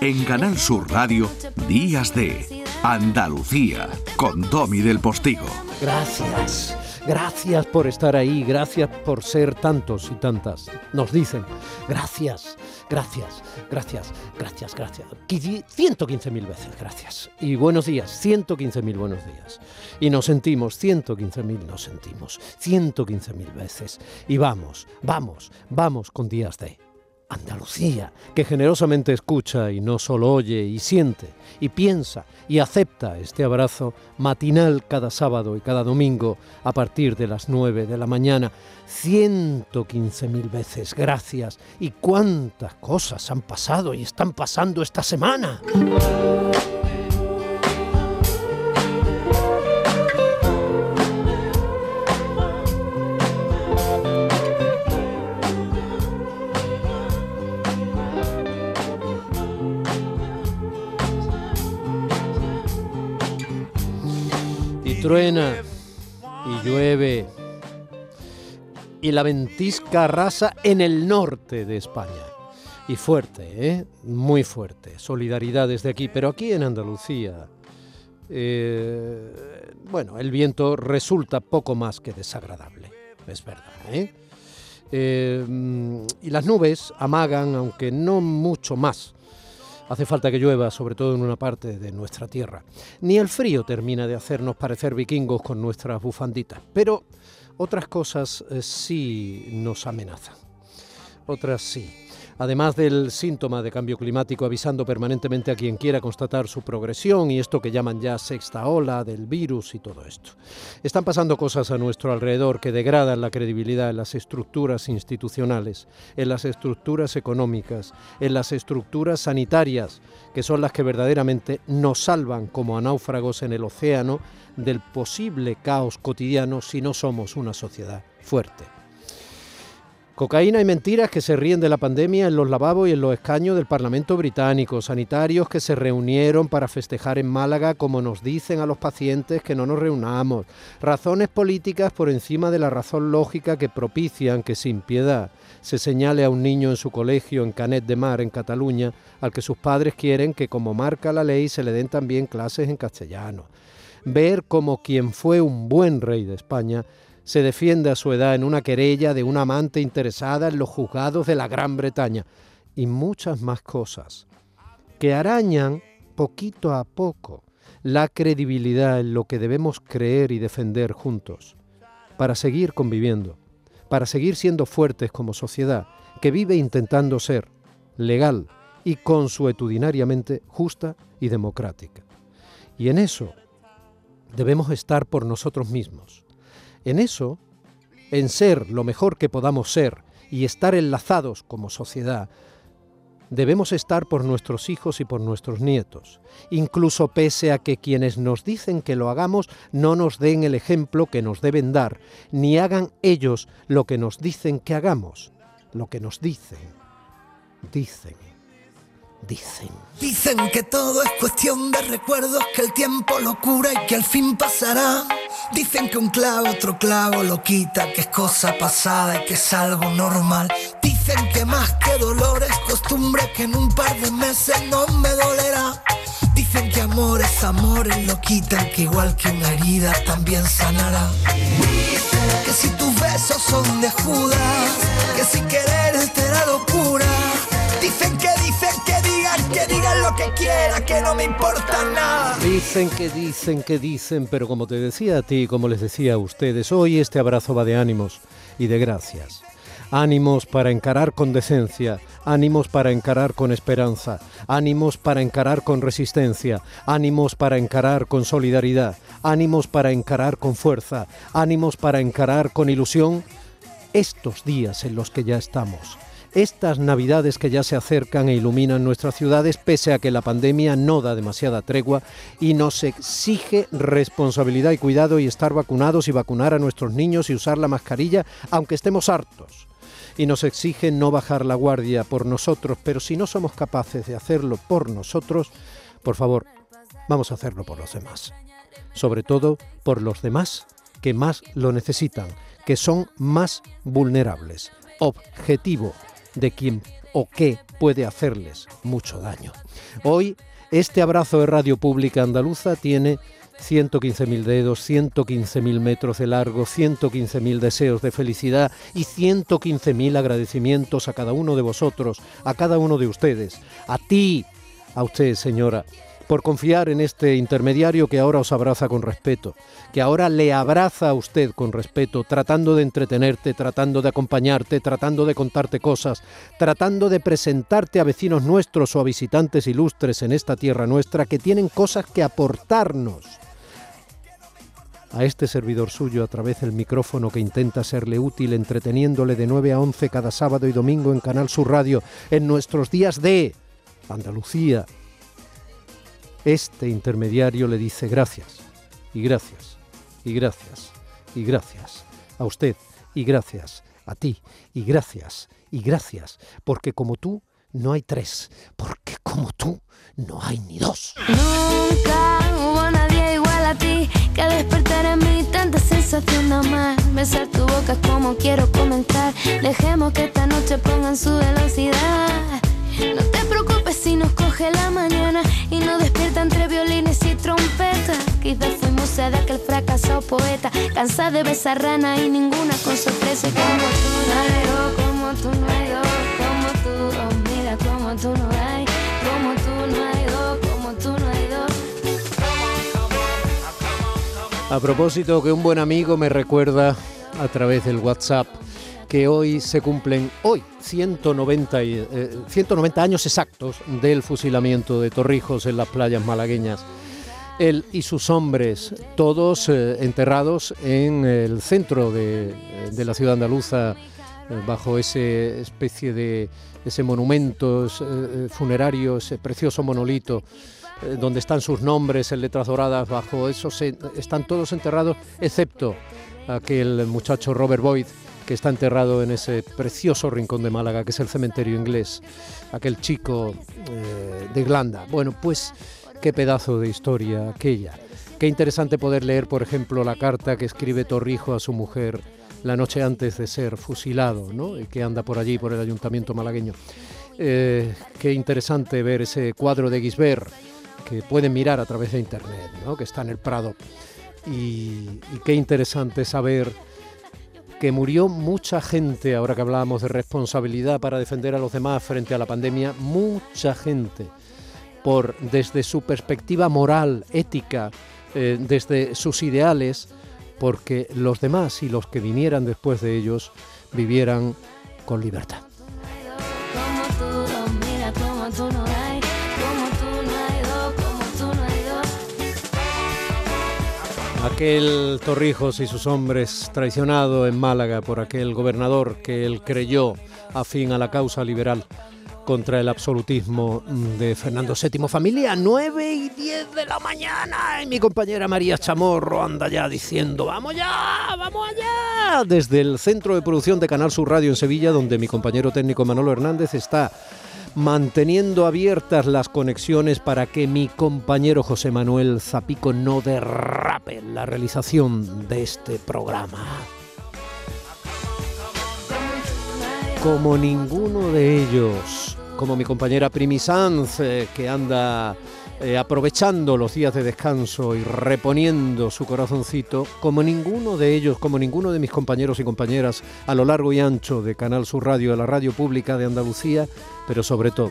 En Canal Sur Radio, Días de Andalucía, con Domi del Postigo. Gracias. Gracias por estar ahí, gracias por ser tantos y tantas. Nos dicen, gracias, gracias, gracias, gracias, gracias. 115.000 veces, gracias. Y buenos días, 115.000 buenos días. Y nos sentimos, 115.000 nos sentimos, 115.000 veces. Y vamos, vamos, vamos con días de Andalucía, que generosamente escucha y no solo oye y siente y piensa y acepta este abrazo matinal cada sábado y cada domingo a partir de las 9 de la mañana. 115.000 veces gracias. ¿Y cuántas cosas han pasado y están pasando esta semana? Truena y llueve y la ventisca arrasa en el norte de España. Y fuerte, ¿eh? muy fuerte. Solidaridad desde aquí, pero aquí en Andalucía, eh, bueno, el viento resulta poco más que desagradable, es verdad. ¿eh? eh y las nubes amagan, aunque no mucho más, Hace falta que llueva, sobre todo en una parte de nuestra tierra. Ni el frío termina de hacernos parecer vikingos con nuestras bufanditas, pero otras cosas eh, sí nos amenazan. Otras sí además del síntoma de cambio climático avisando permanentemente a quien quiera constatar su progresión y esto que llaman ya sexta ola del virus y todo esto. Están pasando cosas a nuestro alrededor que degradan la credibilidad en las estructuras institucionales, en las estructuras económicas, en las estructuras sanitarias, que son las que verdaderamente nos salvan como a náufragos en el océano del posible caos cotidiano si no somos una sociedad fuerte. Cocaína y mentiras que se ríen de la pandemia en los lavabos y en los escaños del Parlamento británico, sanitarios que se reunieron para festejar en Málaga como nos dicen a los pacientes que no nos reunamos, razones políticas por encima de la razón lógica que propician que sin piedad se señale a un niño en su colegio en Canet de Mar, en Cataluña, al que sus padres quieren que como marca la ley se le den también clases en castellano. Ver como quien fue un buen rey de España se defiende a su edad en una querella de una amante interesada en los juzgados de la Gran Bretaña y muchas más cosas que arañan poquito a poco la credibilidad en lo que debemos creer y defender juntos para seguir conviviendo, para seguir siendo fuertes como sociedad que vive intentando ser legal y consuetudinariamente justa y democrática. Y en eso debemos estar por nosotros mismos, en eso, en ser lo mejor que podamos ser y estar enlazados como sociedad, debemos estar por nuestros hijos y por nuestros nietos, incluso pese a que quienes nos dicen que lo hagamos no nos den el ejemplo que nos deben dar, ni hagan ellos lo que nos dicen que hagamos, lo que nos dicen, dicen, dicen. Dicen que todo es cuestión de recuerdos, que el tiempo lo cura y que al fin pasará. Dicen que un clavo otro clavo lo quita, que es cosa pasada y que es algo normal. Dicen que más que dolor es costumbre, que en un par de meses no me dolerá. Dicen que amor es amor y lo quitan, que igual que una herida también sanará. Dicen que si tus besos son de Judas, que si querer te da locura. Dicen que dicen que que quiera, que no me importa nada. Dicen que dicen que dicen, pero como te decía a ti, como les decía a ustedes, hoy este abrazo va de ánimos y de gracias. Ánimos para encarar con decencia, ánimos para encarar con esperanza, ánimos para encarar con resistencia, ánimos para encarar con solidaridad, ánimos para encarar con fuerza, ánimos para encarar con ilusión estos días en los que ya estamos estas navidades que ya se acercan e iluminan nuestras ciudades, pese a que la pandemia no da demasiada tregua y nos exige responsabilidad y cuidado y estar vacunados y vacunar a nuestros niños y usar la mascarilla, aunque estemos hartos. Y nos exige no bajar la guardia por nosotros, pero si no somos capaces de hacerlo por nosotros, por favor, vamos a hacerlo por los demás. Sobre todo por los demás que más lo necesitan, que son más vulnerables. Objetivo de quien o qué puede hacerles mucho daño. Hoy, este abrazo de Radio Pública Andaluza tiene 115.000 dedos, 115.000 metros de largo, 115.000 deseos de felicidad y 115.000 agradecimientos a cada uno de vosotros, a cada uno de ustedes, a ti, a usted, señora, por confiar en este intermediario que ahora os abraza con respeto, que ahora le abraza a usted con respeto, tratando de entretenerte, tratando de acompañarte, tratando de contarte cosas, tratando de presentarte a vecinos nuestros o a visitantes ilustres en esta tierra nuestra que tienen cosas que aportarnos a este servidor suyo a través del micrófono que intenta serle útil entreteniéndole de 9 a 11 cada sábado y domingo en Canal Sur Radio en nuestros días de Andalucía. Este intermediario le dice gracias y gracias y gracias y gracias a usted y gracias a ti y gracias y gracias porque como tú no hay tres, porque como tú no hay ni dos. Nunca hubo nadie igual a ti que despertar en mí tanta sensación de amar. Besar tu boca como quiero comenzar. Dejemos que esta noche pongan su velocidad. No te preocupes si nos coge la mañana y nos despierta entre violines y trompetas. Quizás fuimos de aquel fracasado poeta, cansada de besar rana y ninguna con sorpresa. Como tú no hay dos, como tú no hay dos, como tú, oh, mira como tú no hay, como tú no hay dos, como tú no hay dos. A propósito, que un buen amigo me recuerda a través del WhatsApp que hoy se cumplen hoy 190, y, eh, 190 años exactos del fusilamiento de Torrijos en las playas malagueñas. Él y sus hombres, todos eh, enterrados en el centro de, de la ciudad andaluza, eh, bajo ese especie de ese monumento eh, funerario, ese precioso monolito eh, donde están sus nombres en letras doradas, bajo eso están todos enterrados, excepto aquel muchacho Robert Boyd, que está enterrado en ese precioso rincón de Málaga, que es el cementerio inglés, aquel chico eh, de Irlanda. Bueno, pues qué pedazo de historia aquella. Qué interesante poder leer, por ejemplo, la carta que escribe Torrijo a su mujer la noche antes de ser fusilado, ¿no? Y que anda por allí, por el ayuntamiento malagueño. Eh, qué interesante ver ese cuadro de Gisbert que pueden mirar a través de internet, ¿no? que está en el Prado. Y, qué interesante saber que murió mucha gente, ahora que hablábamos de responsabilidad para defender a los demás frente a la pandemia, mucha gente, por desde su perspectiva moral, ética, eh, desde sus ideales, porque los demás y los que vinieran después de ellos vivieran con libertad. Aquel Torrijos y sus hombres traicionado en Málaga por aquel gobernador que él creyó afín a la causa liberal contra el absolutismo de Fernando VII. Familia, 9 y 10 de la mañana. Y mi compañera María Chamorro anda ya diciendo, vamos ya, vamos allá. Desde el centro de producción de Canal Sur Radio en Sevilla, donde mi compañero técnico Manolo Hernández está manteniendo abiertas las conexiones para que mi compañero José Manuel Zapico no derrape la realización de este programa. Como ninguno de ellos, como mi compañera Primi Sanz, eh, que anda eh, aprovechando los días de descanso y reponiendo su corazoncito, como ninguno de ellos, como ninguno de mis compañeros y compañeras a lo largo y ancho de Canal Sur Radio, la radio pública de Andalucía, pero sobre todo,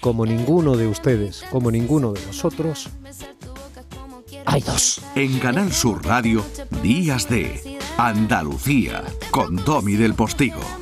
como ninguno de ustedes, como ninguno de nosotros, hay dos. En Canal Sur Radio, Días de Andalucía, con Domi del Postigo.